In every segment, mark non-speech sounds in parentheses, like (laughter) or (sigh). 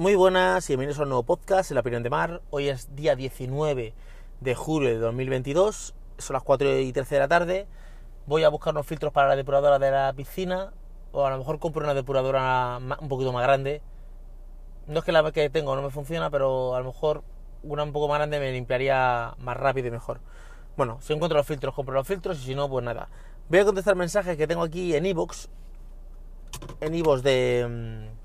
Muy buenas y bienvenidos a un nuevo podcast, La Opinión de Mar. Hoy es día 19 de julio de 2022, son las 4 y 13 de la tarde. Voy a buscar unos filtros para la depuradora de la piscina, o a lo mejor compro una depuradora un poquito más grande. No es que la que tengo no me funciona, pero a lo mejor una un poco más grande me limpiaría más rápido y mejor. Bueno, si encuentro los filtros, compro los filtros y si no, pues nada. Voy a contestar mensajes que tengo aquí en iVoox, en iVoox de mm,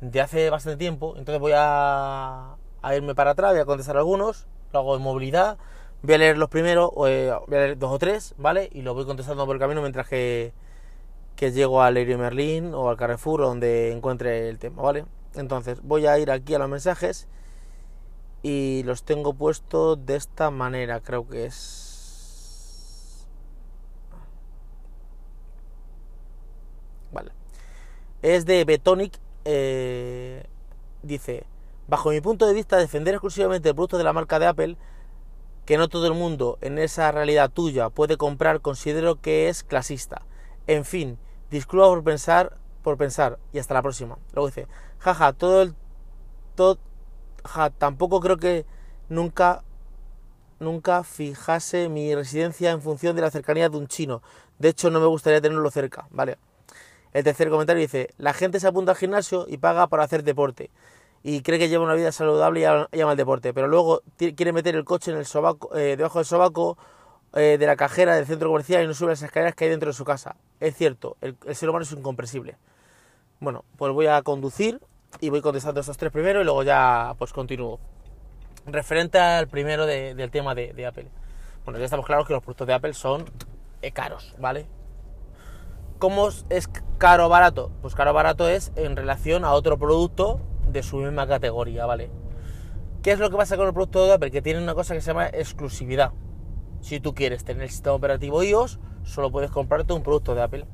de hace bastante tiempo, entonces voy a, irme para atrás, voy a contestar algunos, lo hago en movilidad, voy a leer los primeros, eh, voy a leer dos o tres, ¿vale? Y lo voy contestando por el camino mientras que, que llego al Leroy Merlin o al Carrefour donde encuentre el tema, ¿vale? Entonces voy a ir aquí a los mensajes y los tengo puestos de esta manera, creo que es... Vale. Es de Betonic eh, dice, bajo mi punto de vista, defender exclusivamente el producto de la marca de Apple, que no todo el mundo en esa realidad tuya puede comprar, considero que es clasista. En fin, disculpa por pensar, por pensar, y hasta la próxima. Luego dice, jaja, todo el... Todo, ja, tampoco creo que nunca nunca fijase mi residencia en función de la cercanía de un chino. De hecho, no me gustaría tenerlo cerca, ¿vale? El tercer comentario dice, la gente se apunta al gimnasio y paga para hacer deporte y cree que lleva una vida saludable y llama al deporte, pero luego quiere meter el coche en el sobaco, eh, debajo del sobaco eh, de la cajera del centro comercial y no sube las escaleras que hay dentro de su casa. Es cierto, el, ser humano es incomprensible. Bueno, pues voy a conducir y voy contestando estos tres primero y luego ya pues continúo. Referente al primero del tema de, de, Apple. Bueno, ya estamos claros que los productos de Apple son eh, caros, ¿vale? ¿Cómo es caro o barato? Pues caro o barato es en relación a otro producto de su misma categoría, ¿vale? ¿Qué es lo que pasa con el producto de Apple? Que tiene una cosa que se llama exclusividad. Si tú quieres tener el sistema operativo iOS, solo puedes comprarte un producto de Apple.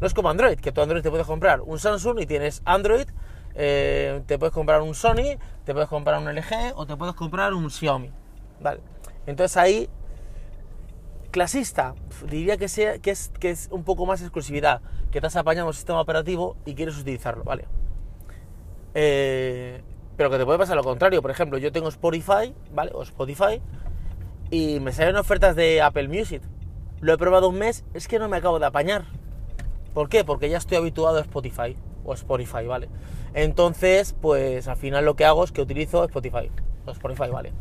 No es como Android, que tú Android te puedes comprar un Samsung y tienes Android, eh, te puedes comprar un Sony, te puedes comprar un LG o te puedes comprar un Xiaomi. ¿Vale? Entonces ahí clasista, diría que, sea, que, es, que es un poco más exclusividad, que te has apañado un sistema operativo y quieres utilizarlo, ¿vale? Eh, pero que te puede pasar lo contrario, por ejemplo, yo tengo Spotify, ¿vale? O Spotify, y me salen ofertas de Apple Music. Lo he probado un mes, es que no me acabo de apañar. ¿Por qué? Porque ya estoy habituado a Spotify, o Spotify, ¿vale? Entonces, pues al final lo que hago es que utilizo Spotify, o Spotify, ¿vale?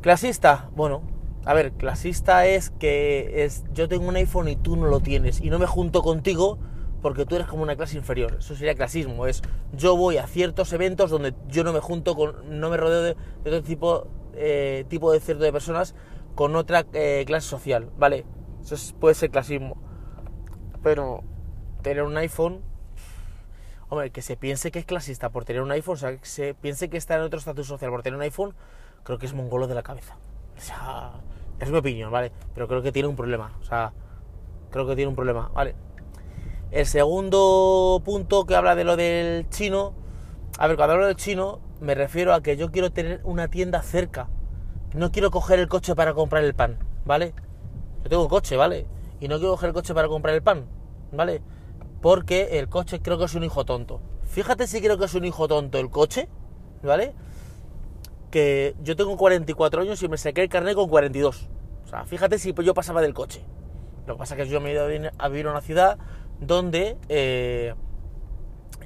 Clasista, bueno, a ver, clasista es que es yo tengo un iPhone y tú no lo tienes y no me junto contigo porque tú eres como una clase inferior. Eso sería clasismo. Es yo voy a ciertos eventos donde yo no me junto con, no me rodeo de, otro tipo, eh, tipo de cierto de personas con otra eh, clase social, ¿vale? Eso puede ser clasismo. Pero tener un iPhone, hombre, que se piense que es clasista por tener un iPhone, o sea, que se piense que está en otro estatus social por tener un iPhone, creo que es mongolo de la cabeza. O sea, es mi opinión, ¿vale? Pero creo que tiene un problema. O sea, creo que tiene un problema, ¿vale? El segundo punto que habla de lo del chino. A ver, cuando hablo del chino, me refiero a que yo quiero tener una tienda cerca. No quiero coger el coche para comprar el pan, ¿vale? Yo tengo un coche, ¿vale? Y no quiero coger el coche para comprar el pan, ¿vale? Porque el coche creo que es un hijo tonto. Fíjate si creo que es un hijo tonto el coche, ¿vale? Que yo tengo 44 años y me saqué el carnet con 42. O sea, fíjate si yo pasaba del coche. Lo que pasa es que yo me he ido a vivir a una ciudad donde eh,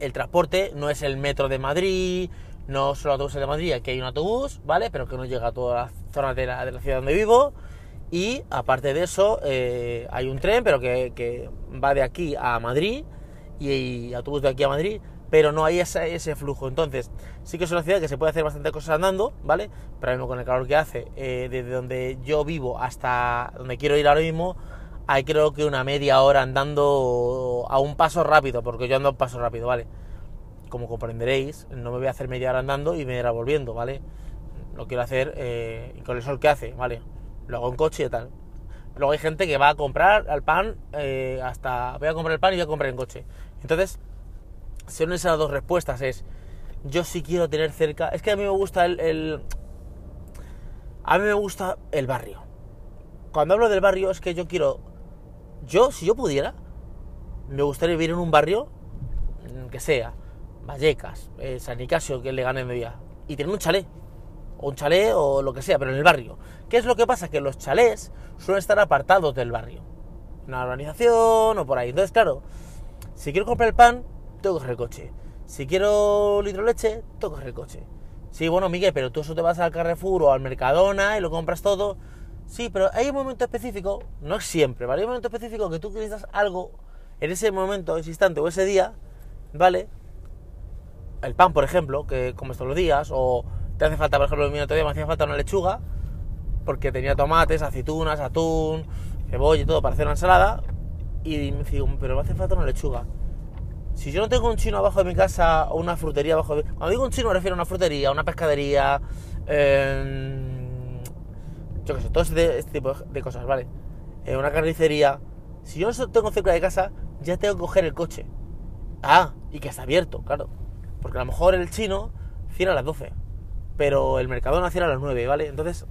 el transporte no es el metro de Madrid, no solo autobuses de Madrid, aquí hay un autobús, ¿vale? Pero que no llega a todas las zonas de la, de la ciudad donde vivo. Y aparte de eso, eh, hay un tren, pero que, va de aquí a Madrid y, y autobús de aquí a Madrid pero no hay ese, ese, flujo. Entonces, sí que es una ciudad que se puede hacer bastante cosas andando, ¿vale? Pero mismo con el calor que hace, eh, desde donde yo vivo hasta donde quiero ir ahora mismo, hay creo que una media hora andando a un paso rápido, porque yo ando a un paso rápido, ¿vale? Como comprenderéis, no me voy a hacer media hora andando y me irá volviendo, ¿vale? Lo quiero hacer eh, con el sol que hace, ¿vale? Lo hago en coche y tal. Luego hay gente que va a comprar al pan eh, hasta... Voy a comprar el pan y voy a comprar en coche. Entonces, son esas dos respuestas. Es, yo sí quiero tener cerca... Es que a mí me gusta el, A mí me gusta el barrio. Cuando hablo del barrio es que yo quiero... Yo, si yo pudiera, me gustaría vivir en un barrio mm, que sea Vallecas, eh, San Nicasio, que le gane en día, y tienen un chalet, o un chalet o lo que sea, pero en el barrio. ¿Qué es lo que pasa? Que los chalés suelen estar apartados del barrio, una urbanización o por ahí. Entonces, claro, si quiero comprar el pan, tengo que coger el coche. Si quiero litro de leche, tengo que coger el coche. Sí, bueno, Miguel, pero tú eso te vas al Carrefour o al Mercadona y lo compras todo. Sí, pero hay un momento específico, no es siempre, ¿vale? Hay un momento específico que tú necesitas algo en ese momento, ese instante o ese día, ¿vale? El pan, por ejemplo, que comes todos los días, o te hace falta, por ejemplo, el otro día me hacía falta una lechuga, porque tenía tomates, aceitunas, atún, cebolla y todo para hacer una ensalada, y me digo, pero me hace falta una lechuga. Si yo no tengo un chino abajo de mi casa o una frutería abajo de... Cuando digo un chino me refiero a una frutería, una pescadería, eh, yo qué sé, todo este, este tipo de cosas, ¿vale? Eh, una carnicería. Si yo no tengo cerca de casa, ya tengo que coger el coche. Ah, y que está abierto, claro. Porque a lo mejor el chino cierra a las 12, pero el Mercadona cierra a las 9, ¿vale? Entonces,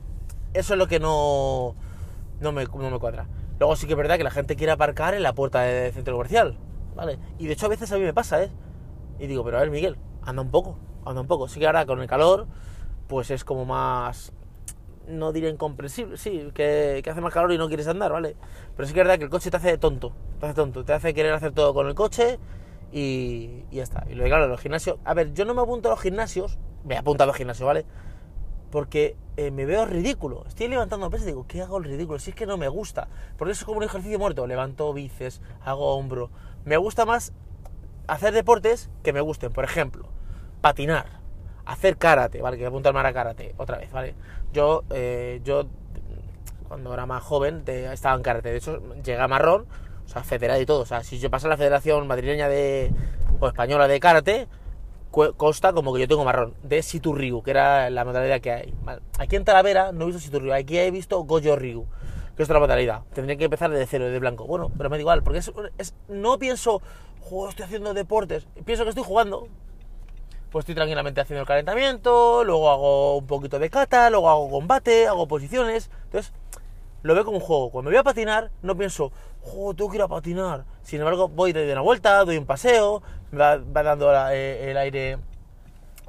eso es lo que no, no, me, no me cuadra. Luego sí que es verdad que la gente quiere aparcar en la puerta del centro comercial, Y de hecho a veces a mí me pasa, ¿eh? Y digo, pero a ver, Miguel, anda un poco, anda un poco. Sí que ahora con el calor, pues es como más, no diré incomprensible, sí, que, hace más calor y no quieres andar, ¿vale? Pero sí que es verdad que el coche te hace tonto, te hace tonto, te hace querer hacer todo con el coche y, ya está. Y luego, claro, los gimnasios, a ver, yo no me apunto a los gimnasios, me he apuntado al gimnasio, ¿vale? Porque eh, me veo ridículo. Estoy levantando pesas y digo, ¿qué hago el ridículo? Si es que no me gusta. Porque eso es como un ejercicio muerto. Levanto bíceps, hago hombro. Me gusta más hacer deportes que me gusten. Por ejemplo, patinar hacer karate, ¿vale? Que apuntarme a karate, otra vez, ¿vale? Yo, eh, yo cuando era más joven estaba en karate, de hecho llegué a marrón, o sea, federado y todo, o sea, si yo paso a la Federación Madrileña de, o Española de Karate, consta como que yo tengo marrón, de Situ Ryu, que era la modalidad que hay. Aquí en Talavera no he visto Situ Ryu, aquí he visto Gojo Ryu, que es otra modalidad. Tendría que empezar desde cero, de blanco. Bueno, pero me da igual, porque es, no pienso, juego, estoy haciendo deportes, pienso que estoy jugando, pues estoy tranquilamente haciendo el calentamiento, luego hago un poquito de kata, luego hago combate, hago posiciones. Entonces, lo veo como un juego. Cuando voy a patinar, no pienso, ¡oh, tengo que ir a patinar! Sin embargo, voy de una vuelta, doy un paseo, me va, dando eh, el aire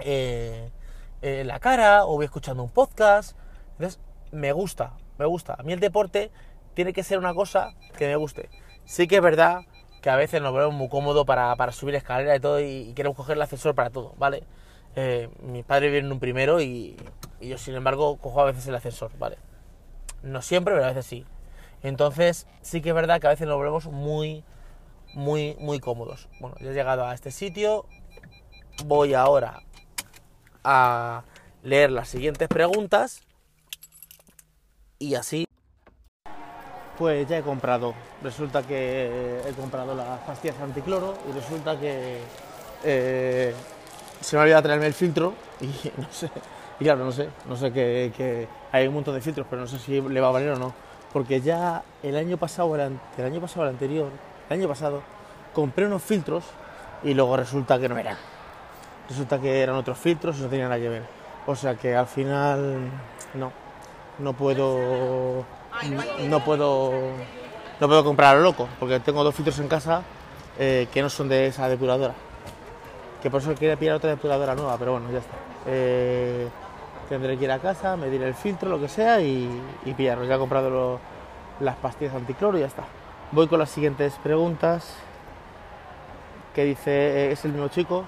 eh, en la cara, o voy escuchando un podcast. Entonces, me gusta, me gusta. A mí el deporte tiene que ser una cosa que me guste. Sí que es verdad que a veces nos volvemos muy cómodos para, subir escaleras y todo y, queremos coger el ascensor para todo, ¿vale? Eh, mis padres vienen en un primero y, yo, sin embargo, cojo a veces el ascensor, ¿vale? No siempre, pero a veces sí. Entonces, sí que es verdad que a veces nos volvemos muy, muy, muy cómodos. Bueno, ya he llegado a este sitio. Voy ahora a leer las siguientes preguntas y así pues ya he comprado. Resulta que he comprado las pastillas anticloro y resulta que eh, se me ha olvidado traerme el filtro y (laughs) no sé. Y claro, no sé, no sé que, hay un montón de filtros, pero no sé si le va a valer o no. Porque ya el año pasado, el, año pasado, el anterior, el año pasado, compré unos filtros y luego resulta que no eran. Resulta que eran otros filtros y no tenían nada que ver. O sea que al final no, no puedo no puedo no puedo comprar a lo loco, porque tengo dos filtros en casa eh, que no son de esa depuradora. Que por eso quería pillar otra depuradora nueva, pero bueno, ya está. Eh, tendré que ir a casa, medir el filtro, lo que sea, y, y pillarlo. Ya he comprado las pastillas anticloro y ya está. Voy con las siguientes preguntas. Que dice, eh, es el mismo chico,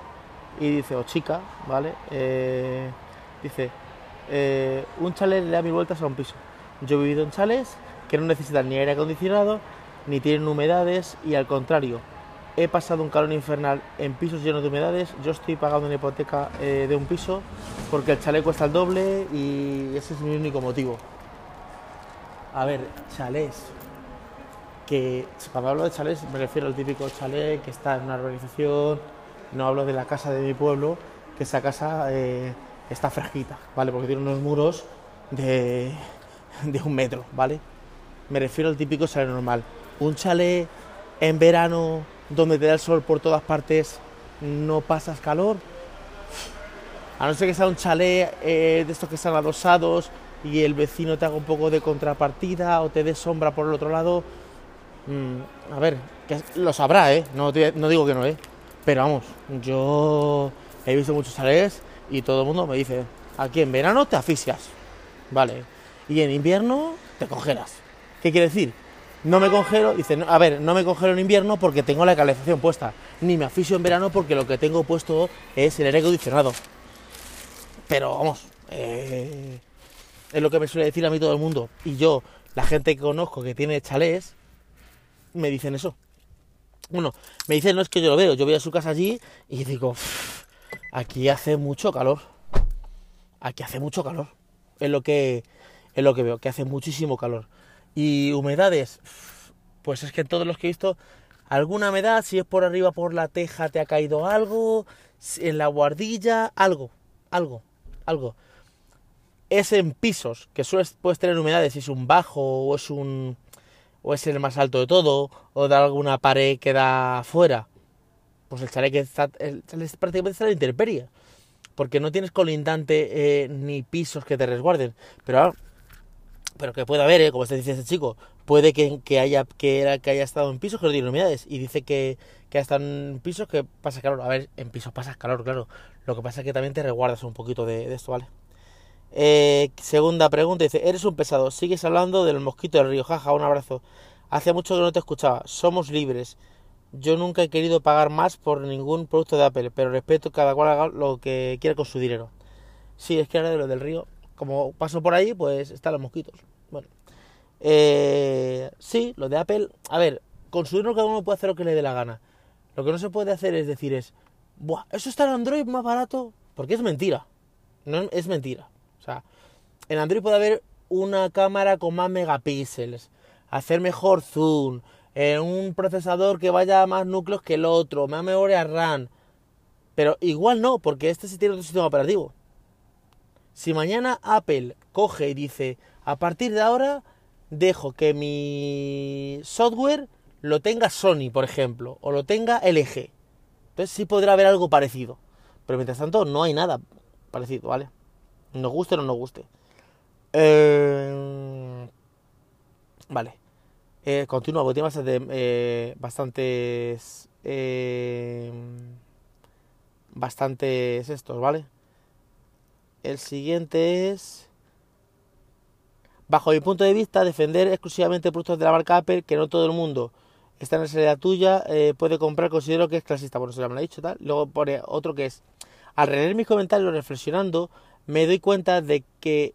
y dice, o chica, ¿vale? dice, un chalet le da mil vueltas a un piso. Yo he vivido en chales que no necesitan ni aire acondicionado, ni tienen humedades y al contrario, he pasado un calor infernal en pisos llenos de humedades. Yo estoy pagando una hipoteca eh, de un piso porque el chalet cuesta el doble y ese es mi único motivo. A ver, chalés. Que cuando hablo de chalés me refiero al típico chalet que está en una urbanización, no hablo de la casa de mi pueblo, que esa casa eh, está fresquita, ¿vale? Porque tiene unos muros de de un metro, ¿vale? Me refiero al típico chalet normal. Un chalet en verano donde te da el sol por todas partes, no pasas calor. A no ser que sea un chalet eh, de estos que están adosados y el vecino te haga un poco de contrapartida o te dé sombra por el otro lado. Mm, a ver, que lo sabrá, ¿eh? No, no digo que no, ¿eh? Pero vamos, yo he visto muchos chalés y todo el mundo me dice, aquí en verano te asfixias, ¿vale? Y en invierno te congelas. ¿Qué quiere decir? No me congelo, dice, a ver, no me congelo en invierno porque tengo la calefacción puesta, ni me asfixio en verano porque lo que tengo puesto es el aire acondicionado. Pero vamos, eh, es lo que me suele decir a mí todo el mundo. Y yo, la gente que conozco que tiene chalés, me dicen eso. Bueno, me dicen, no es que yo lo veo, yo voy a su casa allí y digo, aquí hace mucho calor. Aquí hace mucho calor. Es lo que, es lo que veo, que hace muchísimo calor. Y humedades, pues es que todos los que he visto, alguna humedad, si es por arriba por la teja te ha caído algo, en la guardilla, algo, algo, algo. Es en pisos, que sueles, puedes tener humedades, si es un bajo o es un o es el más alto de todo, o de alguna pared que da fuera. Pues el chalet está, prácticamente está en la intemperie, porque no tienes colindante eh, ni pisos que te resguarden. Pero pero que puede haber, ¿eh? como está diciendo ese chico, puede que, que haya que, era, que haya estado en pisos que no tiene humedades y dice que, que ha en pisos que pasa calor. A ver, en pisos pasas calor, claro. Lo que pasa es que también te resguardas un poquito de, esto, ¿vale? Eh, segunda pregunta, dice, eres un pesado, sigues hablando del mosquito del río, jaja, un abrazo. Hace mucho que no te escuchaba, somos libres. Yo nunca he querido pagar más por ningún producto de Apple, pero respeto cada cual haga lo que quiera con su dinero. Sí, es que ahora de lo del río, como paso por ahí, pues están los mosquitos. Bueno, eh, sí, lo de Apple, a ver, con su dinero cada uno puede hacer lo que le dé la gana. Lo que no se puede hacer es decir es, Buah, eso está en Android más barato, porque es mentira. No es mentira. O sea, en Android puede haber una cámara con más megapíxeles, hacer mejor zoom, en un procesador que vaya a más núcleos que el otro, más memoria RAM. Pero igual no, porque este sí tiene otro sistema operativo. Si mañana Apple coge y dice, a partir de ahora dejo que mi software lo tenga Sony, por ejemplo, o lo tenga LG. Entonces sí podrá haber algo parecido. Pero mientras tanto no hay nada parecido, ¿vale? Nos guste o no nos guste. Eh... Vale. Eh, continúa, porque tiene bastante, eh, bastantes... Eh, bastantes estos, ¿vale? El siguiente es... Bajo mi punto de vista, defender exclusivamente productos de la marca Apple, que no todo el mundo está en la serie tuya, eh, puede comprar, considero que es clasista. Bueno, me lo ha dicho, tal. Luego pone otro que es, al leer mis comentarios reflexionando, me doy cuenta de que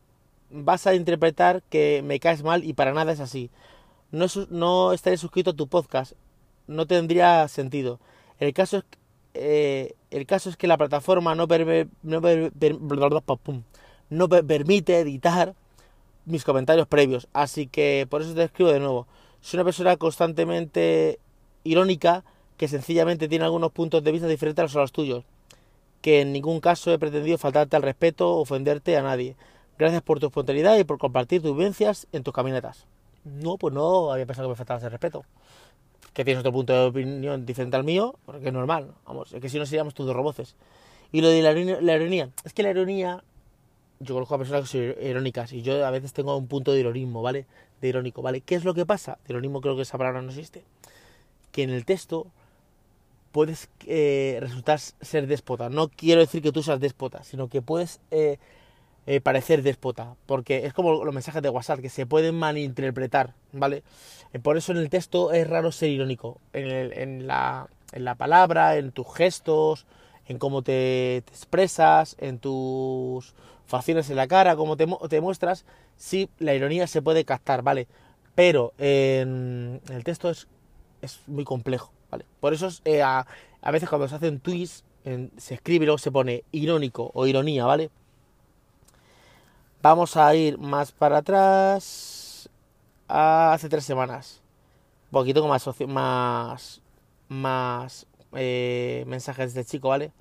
vas a interpretar que me caes mal y para nada es así. No, estaré suscrito a tu podcast, no tendría sentido. El caso es eh, el caso es que la plataforma no, no, no permite editar mis comentarios previos, así que por eso te escribo de nuevo. Soy una persona constantemente irónica que sencillamente tiene algunos puntos de vista diferentes a los tuyos, que en ningún caso he pretendido faltarte al respeto o ofenderte a nadie. Gracias por tu espontaneidad y por compartir tus vivencias en tus camionetas. No, pues no había pensado que me faltase el respeto que tienes otro punto de opinión diferente al mío, porque es normal, vamos, es que si no seríamos todos roboces. Y lo de la, ironía, es que la ironía, yo conozco a personas que son irónicas y yo a veces tengo un punto de ironismo, ¿vale? De irónico, ¿vale? ¿Qué es lo que pasa? De ironismo creo que esa palabra no existe. Que en el texto puedes eh, resultar ser déspota. No quiero decir que tú seas déspota, sino que puedes eh, eh, parecer déspota, porque es como los mensajes de WhatsApp que se pueden malinterpretar, ¿vale? Eh, por eso en el texto es raro ser irónico, en, la, en la, palabra, en tus gestos, en cómo te, expresas, en tus facciones en la cara, cómo te, muestras, sí, la ironía se puede captar, ¿vale? Pero en, el texto es, muy complejo, ¿vale? Por eso eh, a, veces cuando se hacen tweets, se escribe y luego se pone irónico o ironía, ¿vale? Vamos a ir más para atrás. hace tres semanas. Un poquito más, más, más eh, mensajes de chico, ¿vale?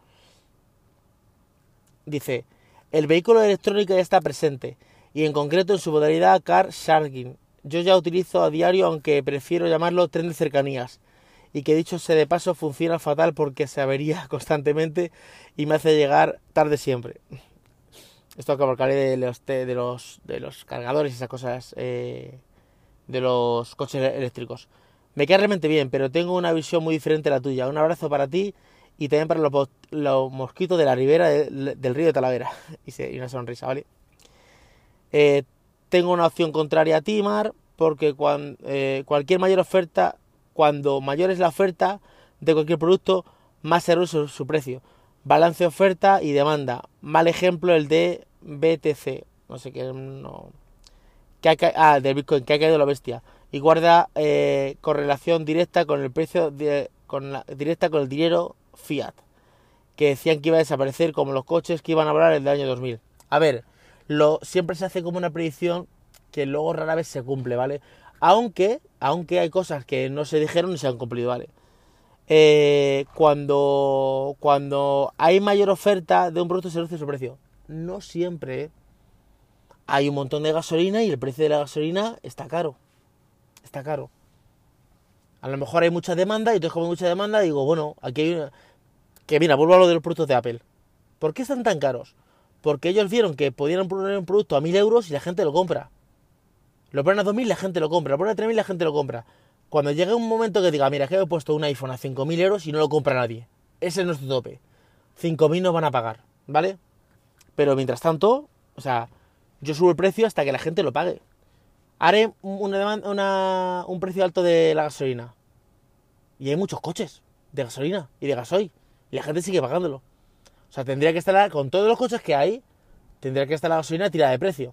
Dice, el vehículo electrónico ya está presente y en concreto en su modalidad car sharking. Yo ya utilizo a diario, aunque prefiero llamarlo tren de cercanías. Y que dicho sea de paso funciona fatal porque se avería (laughs) constantemente y me hace llegar tarde siempre. Esto que hablaré de los, de los, de los cargadores y esas cosas eh, de los coches eléctricos. Me queda realmente bien, pero tengo una visión muy diferente a la tuya. Un abrazo para ti y también para los, los mosquitos de la ribera de- del río de Talavera. (laughs) Y una sonrisa, ¿vale? Eh, tengo una opción contraria a ti, Mar, porque cuan- eh, cualquier mayor oferta, cuando mayor es la oferta de cualquier producto, más será su, su precio. Balance oferta y demanda. Mal ejemplo el de BTC. No sé qué. No. Ah, del Bitcoin, que ha caído la bestia. Y guarda eh, correlación directa con el precio, de- con la, directa con el dinero fiat. Que decían que iba a desaparecer como los coches que iban a volar el año 2000. A ver, lo, siempre se hace como una predicción que luego rara vez se cumple, ¿vale? Aunque, aunque hay cosas que no se dijeron y se han cumplido, ¿vale? Eh, cuando, cuando hay mayor oferta de un producto se reduce su precio. No siempre. Hay un montón de gasolina y el precio de la gasolina está caro. Está caro. A lo mejor hay mucha demanda y entonces como hay mucha demanda digo, bueno, aquí hay una... Que mira, vuelvo a lo de los productos de Apple. ¿Por qué están tan caros? Porque ellos vieron que podían poner un producto a 1000 euros y la gente lo compra. Lo ponen a 2000 y la gente lo compra. Lo ponen a 3000 y la gente lo compra. Cuando llegue un momento que diga, mira, que he puesto un iPhone a 5000 euros y no lo compra nadie. Ese es nuestro tope. 5000 no van a pagar, ¿vale? Pero mientras tanto, o sea, yo subo el precio hasta que la gente lo pague. Haré una un precio alto de la gasolina. Y hay muchos coches de gasolina y de gasoil. Y la gente sigue pagándolo. O sea, tendría que estar, con todos los coches que hay, tendría que estar la gasolina tirada de precio.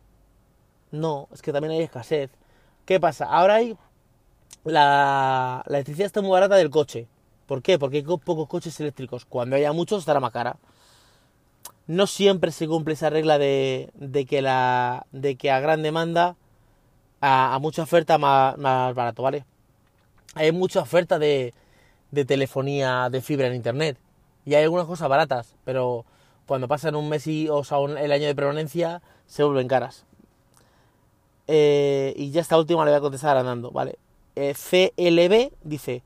No, es que también hay escasez. ¿Qué pasa? Ahora hay. La, la electricidad está muy barata del coche. ¿Por qué? Porque hay co- pocos coches eléctricos. Cuando haya muchos estará más cara. No siempre se cumple esa regla de, que, la, de que a gran demanda, a, mucha oferta más, más barato, ¿vale? Hay mucha oferta de, telefonía de fibra en internet. Y hay algunas cosas baratas, pero cuando pasan un mes y, o sea, el año de permanencia, se vuelven caras. Eh, y ya esta última le voy a contestar andando, ¿vale? Eh, CLB dice,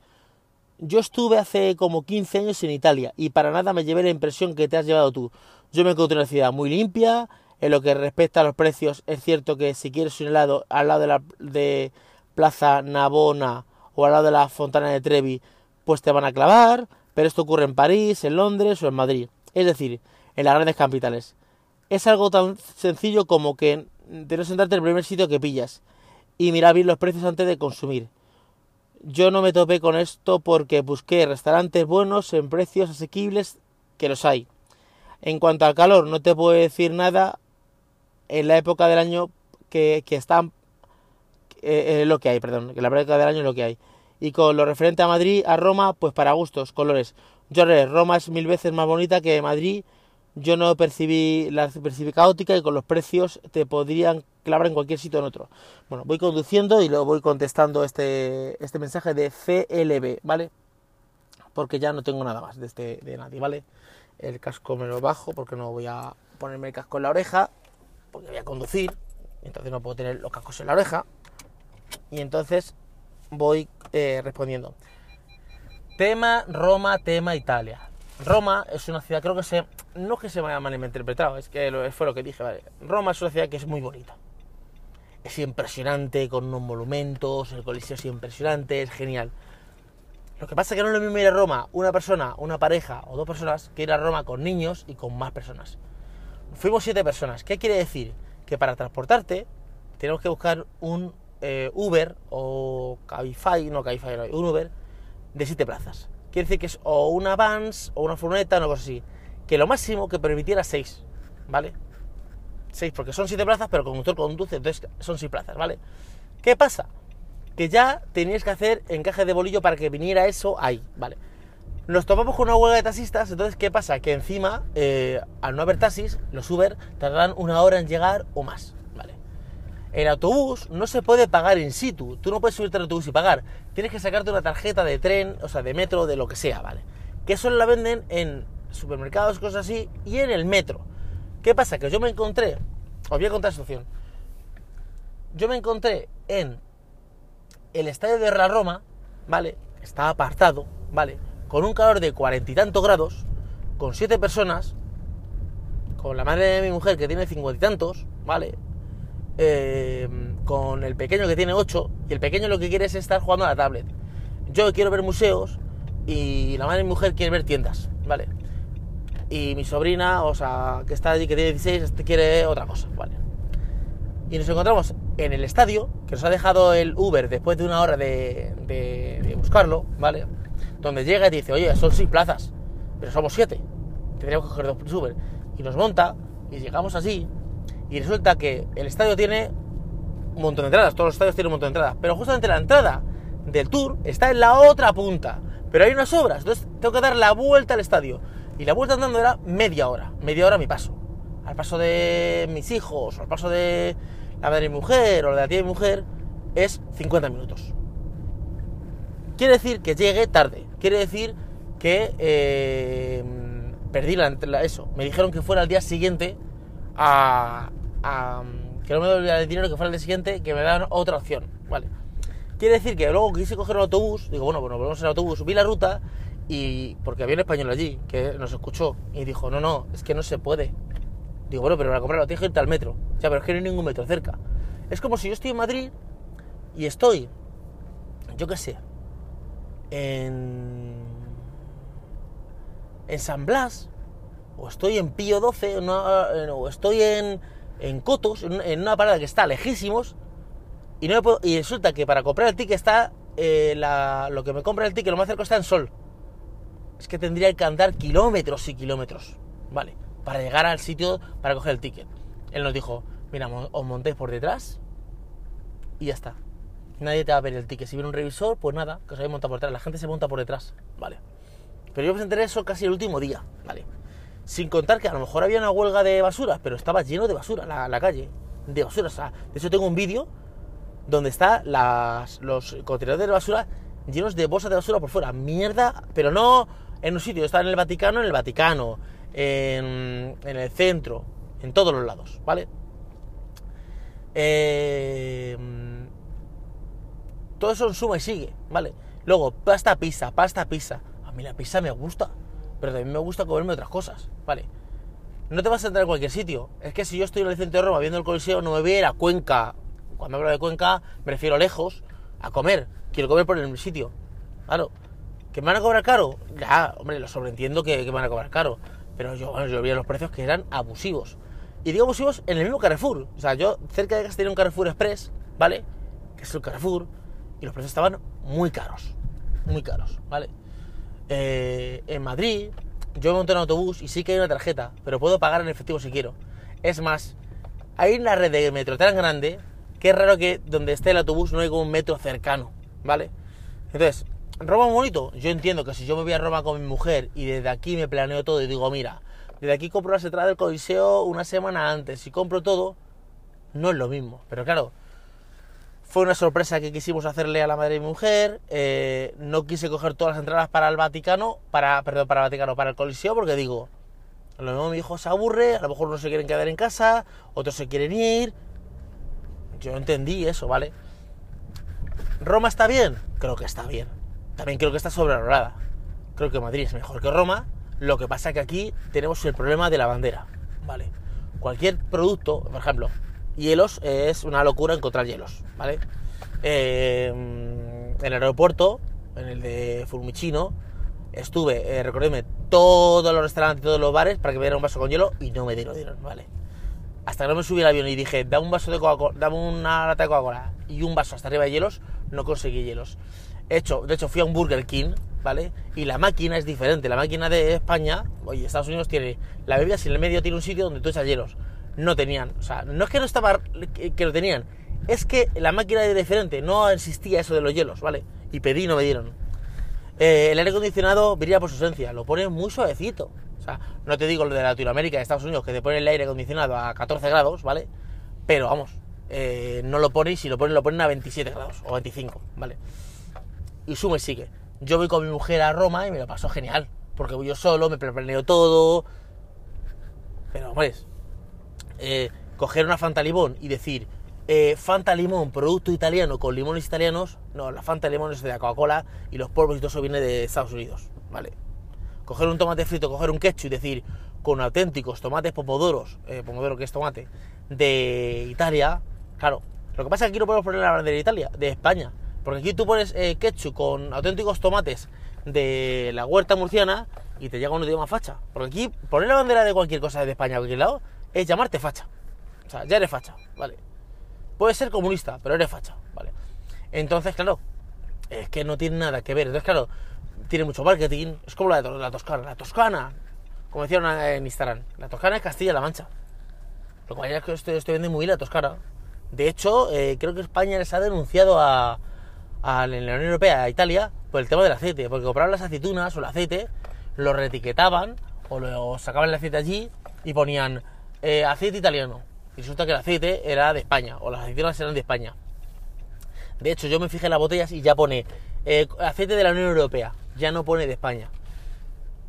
yo estuve hace como 15 años en Italia y para nada me llevé la impresión que te has llevado tú. Yo me encontré una ciudad muy limpia, en lo que respecta a los precios es cierto que si quieres un helado al lado de la de Plaza Navona o al lado de la Fontana de Trevi, pues te van a clavar, pero esto ocurre en París, en Londres o en Madrid, es decir, en las grandes capitales. Es algo tan sencillo como que de no sentarte en el primer sitio que pillas y mirar bien los precios antes de consumir. Yo no me topé con esto porque busqué restaurantes buenos en precios asequibles, que los hay. En cuanto al calor, no te puedo decir nada en la época del año que, que están eh, eh, lo que hay, perdón, que la época del año es lo que hay. Y con lo referente a Madrid, a Roma, pues para gustos, colores. Yo Roma es mil veces más bonita que Madrid. Yo no percibí la percibí caótica y con los precios te podrían clavar en cualquier sitio en otro. Bueno, voy conduciendo y luego voy contestando este, este mensaje de CLB, ¿vale? Porque ya no tengo nada más de este de nadie, ¿vale? El casco me lo bajo porque no voy a ponerme el casco en la oreja, porque voy a conducir, entonces no puedo tener los cascos en la oreja. Y entonces voy eh, respondiendo. Tema Roma, tema Italia. Roma es una ciudad, creo que se. No es que se me haya malinterpretado, es que fue lo que dije, vale. Roma es una ciudad que es muy bonita. Es impresionante, con unos monumentos, el coliseo es impresionante, es genial. Lo que pasa es que no es lo mismo ir a Roma una persona, una pareja o dos personas que ir a Roma con niños y con más personas. Fuimos siete personas. ¿Qué quiere decir? Que para transportarte tenemos que buscar un eh, Uber o Cabify, no Cabify, no, un Uber de siete plazas. Quiere decir que es o una Vans o una furgoneta o una cosa así. Que lo máximo que permitiera seis, ¿vale? Seis, porque son siete plazas, pero el conductor conduce, entonces son seis plazas, ¿vale? ¿Qué pasa? Que ya teníais que hacer encaje de bolillo para que viniera eso ahí, ¿vale? Nos topamos con una huelga de taxistas, entonces ¿qué pasa? Que encima, eh, al no haber taxis, los Uber tardan una hora en llegar o más, ¿vale? El autobús no se puede pagar in situ, tú no puedes subirte al autobús y pagar, tienes que sacarte una tarjeta de tren, o sea, de metro, de lo que sea, ¿vale? Que eso la venden en supermercados, cosas así, y en el metro. ¿Qué pasa? Que yo me encontré, os voy a contar la situación, yo me encontré en el estadio de la Roma, ¿vale? Estaba apartado, ¿vale? Con un calor de cuarenta y tantos grados, con siete personas, con la madre de mi mujer que tiene cincuenta y tantos, ¿vale? Eh, con el pequeño que tiene ocho, y el pequeño lo que quiere es estar jugando a la tablet. Yo quiero ver museos y la madre de mi mujer quiere ver tiendas. ¿vale? Y mi sobrina, o sea, que está allí, que tiene 16, este quiere otra cosa, ¿vale? Y nos encontramos en el estadio, que nos ha dejado el Uber después de una hora de, buscarlo, ¿vale? Donde llega y dice, oye, son seis plazas, pero somos siete. Tendríamos que coger dos Uber. Y nos monta, y llegamos así, y resulta que el estadio tiene un montón de entradas, todos los estadios tienen un montón de entradas, pero justamente la entrada del tour está en la otra punta, pero hay unas obras, entonces tengo que dar la vuelta al estadio. Y la vuelta andando era media hora, media hora a mi paso. Al paso de mis hijos, o al paso de la madre de mi mujer, o la de la tía de mi mujer, es 50 minutos. Quiere decir que llegué tarde, quiere decir que eh, perdí la, eso. Me dijeron que fuera al día siguiente a, a- que no me devolvieran el dinero, que fuera el día siguiente, que me dan otra opción, ¿vale? Quiere decir que luego quise coger un autobús, digo, bueno, bueno, volvemos en autobús, vi la ruta y porque había un español allí que nos escuchó y dijo, no, no, es que no se puede. Digo, bueno, pero para comprarlo tienes que irte al metro. Ya, pero es que no hay ningún metro cerca. Es como si yo estoy en Madrid y estoy, yo qué sé, en, en San Blas, o estoy en Pío 12, o estoy en, en Cotos, en, una parada que está lejísimos, y, no me puedo- y resulta que para comprar el ticket está, eh, lo que me compra el ticket, lo más cerca está en Sol. Es que tendría que andar kilómetros y kilómetros, ¿vale? Para llegar al sitio para coger el ticket. Él nos dijo, mira, os montéis por detrás y ya está. Nadie te va a ver el ticket. Si viene un revisor, pues nada, que os habéis montado por detrás. La gente se monta por detrás, ¿vale? Pero yo me enteré eso casi el último día, ¿vale? Sin contar que a lo mejor había una huelga de basura, pero estaba lleno de basura la, calle. De basura, o sea, de hecho tengo un vídeo donde está las, los contenedores de basura llenos de bolsas de basura por fuera. Mierda, pero no en un sitio. Está en el Vaticano, en el Vaticano, en, el centro, en todos los lados, ¿vale? Eh, todo eso en suma y sigue, ¿vale? Luego, pasta pizza, pasta pizza. A mí la pizza me gusta, pero también me gusta comerme otras cosas, ¿vale? No te vas a entrar en cualquier sitio. Es que si yo estoy en el centro de Roma viendo el Coliseo, no me voy a ir a Cuenca. Cuando hablo de Cuenca, me refiero lejos, a comer. Quiero comer por el sitio. Claro. ¿Que me van a cobrar caro? Ya, hombre, lo sobreentiendo que, me van a cobrar caro. Pero yo, bueno, vi los precios que eran abusivos. Y digo abusivos en el mismo Carrefour. O sea, yo cerca de casa tenía un Carrefour Express, ¿vale? Que es el Carrefour. Y los precios estaban muy caros. Muy caros, ¿vale? Eh, en Madrid, yo me monto en autobús y sí que hay una tarjeta, pero puedo pagar en efectivo si quiero. Es más, hay una red de metro tan grande que es raro que donde esté el autobús no haya un metro cercano, ¿vale? Entonces, Roma es bonito. Yo entiendo que si yo me voy a Roma con mi mujer y desde aquí me planeo todo y digo, mira, desde aquí compro las entradas del Coliseo una semana antes y compro todo, no es lo mismo. Pero claro, fue una sorpresa que quisimos hacerle a la madre de mi mujer. eh, no quise coger todas las entradas para el Vaticano, para, perdón, para el Vaticano, para el Coliseo, porque digo, a lo mejor mi hijo se aburre, a lo mejor unos se quieren quedar en casa, otros se quieren ir. Yo entendí eso, ¿vale? ¿Roma está bien? Creo que está bien. También creo que está sobrevalorada. Creo que Madrid es mejor que Roma. Lo que pasa que aquí tenemos el problema de la bandera, ¿vale? Cualquier producto, por ejemplo, hielos, es una locura encontrar hielos, ¿vale? Eh, en el aeropuerto, en el de Fulmicino, estuve, eh, recordadme, todos los restaurantes, todos los bares para que me dieran un vaso con hielo y no me dieron, dieron, ¿vale? Hasta que no me subí al avión y dije, dame un vaso de Coca-Cola, dame una lata de Coca-Cola y un vaso hasta arriba de hielos, no conseguí hielos. Hecho, de hecho, fui a un Burger King, ¿vale? Y la máquina es diferente. La máquina de España, oye, Estados Unidos tiene la bebida, si en el medio tiene un sitio donde tú echas hielos. No tenían, o sea, no es que no estaba, que, lo tenían, es que la máquina era diferente, no existía eso de los hielos, ¿vale? Y pedí y no me dieron. Eh, el aire acondicionado brilla por su esencia, lo pone muy suavecito. O sea, no te digo lo de Latinoamérica, de Estados Unidos, que te pone el aire acondicionado a 14 grados, ¿vale? Pero vamos, eh, no lo ponen, si lo ponen, lo ponen a 27 grados o 25, ¿vale? Y sube y sigue. Yo voy con mi mujer a Roma y me lo paso genial, porque voy yo solo, me planeo todo. Pero, hombre, eh, coger una Fanta Limón y decir, eh, Fanta Limón, producto italiano con limones italianos, no, la Fanta Limón es de la Coca-Cola y los polvos y todo eso viene de Estados Unidos, ¿vale? Coger un tomate frito, coger un ketchup y decir, con auténticos tomates pomodoros, eh, pomodoro que es tomate, de Italia, claro, lo que pasa es que aquí no podemos poner la bandera de Italia, de España, porque aquí tú pones eh, ketchup con auténticos tomates de la huerta murciana y te llega un idioma facha. Porque aquí poner la bandera de cualquier cosa de España a cualquier lado es llamarte facha. O sea, ya eres facha, ¿vale? Puedes ser comunista, pero eres facha, ¿vale? Entonces, claro, es que no tiene nada que ver. Entonces, claro, tiene mucho marketing. Es como la la Toscana. La Toscana, como decían en Instagram, la Toscana es Castilla-La Mancha. Lo cual es que estoy, estoy vendiendo muy bien la Toscana. De hecho, eh, creo que España les ha denunciado a, a la Unión Europea, a Italia, por el tema del aceite. Porque compraban las aceitunas o el aceite, lo retiquetaban o lo sacaban el aceite allí y ponían eh, aceite italiano. Y resulta que el aceite era de España, o las aceitunas eran de España. De hecho, yo me fijé en las botellas y ya pone eh, aceite de la Unión Europea, ya no pone de España.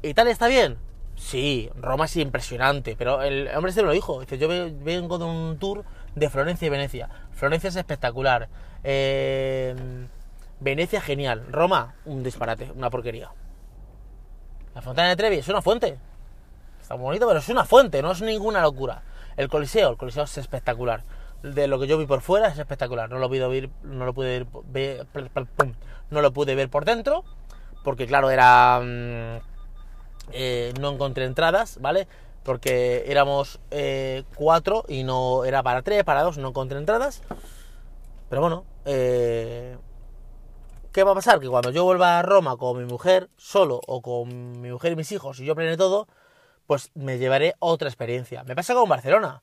¿Italia está bien? Sí, Roma es impresionante, pero el hombre se me lo dijo. Dice, yo vengo de un tour de Florencia y Venecia. Florencia es espectacular. Eh, Venecia genial. Roma, un disparate, una porquería. La Fontana de Trevi es una fuente. Está muy bonito, pero es una fuente, no es ninguna locura. El Coliseo, el Coliseo es espectacular. De lo que yo vi por fuera es espectacular. No lo pude ver, no lo pude ver, no lo pude ver por dentro, porque claro, era mm, eh, no encontré entradas, ¿vale? Porque éramos eh, cuatro y no era para tres, para dos, no encontré entradas. Pero bueno, eh, ¿qué va a pasar? Que cuando yo vuelva a Roma con mi mujer solo o con mi mujer y mis hijos y yo plane todo, pues me llevaré otra experiencia. Me pasa con Barcelona.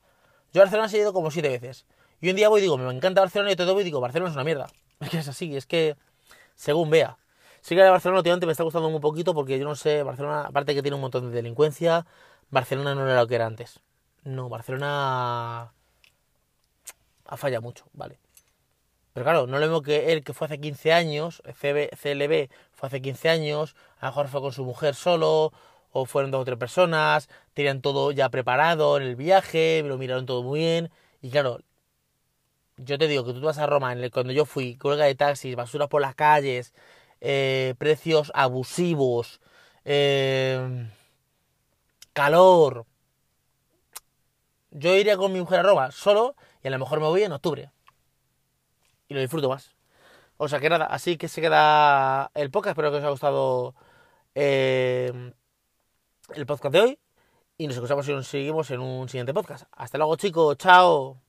Yo a Barcelona he ido como siete veces. Y un día voy y digo, me encanta Barcelona y todo voy y digo, Barcelona es una mierda. Es (laughs) que es así, es que según vea. Sí que de Barcelona últimamente me está gustando un poquito porque yo no sé, Barcelona, aparte que tiene un montón de delincuencia, Barcelona no era lo que era antes. No, Barcelona ha fallado mucho, vale. Pero claro, no lo mismo que él que fue hace 15 años, CLB fue hace 15 años, a lo mejor fue con su mujer solo, o fueron dos o tres personas, tenían todo ya preparado en el viaje, lo miraron todo muy bien, y claro, yo te digo que tú vas a Roma, cuando yo fui, cuelga de taxis, basura por las calles, eh, precios abusivos, eh, calor. Yo iría con mi mujer a Roma solo y a lo mejor me voy en octubre. Lo disfruto más. O sea que nada, así que se queda el podcast. Espero que os haya gustado eh, el podcast de hoy. Y nos escuchamos y nos seguimos en un siguiente podcast. Hasta luego chicos, chao.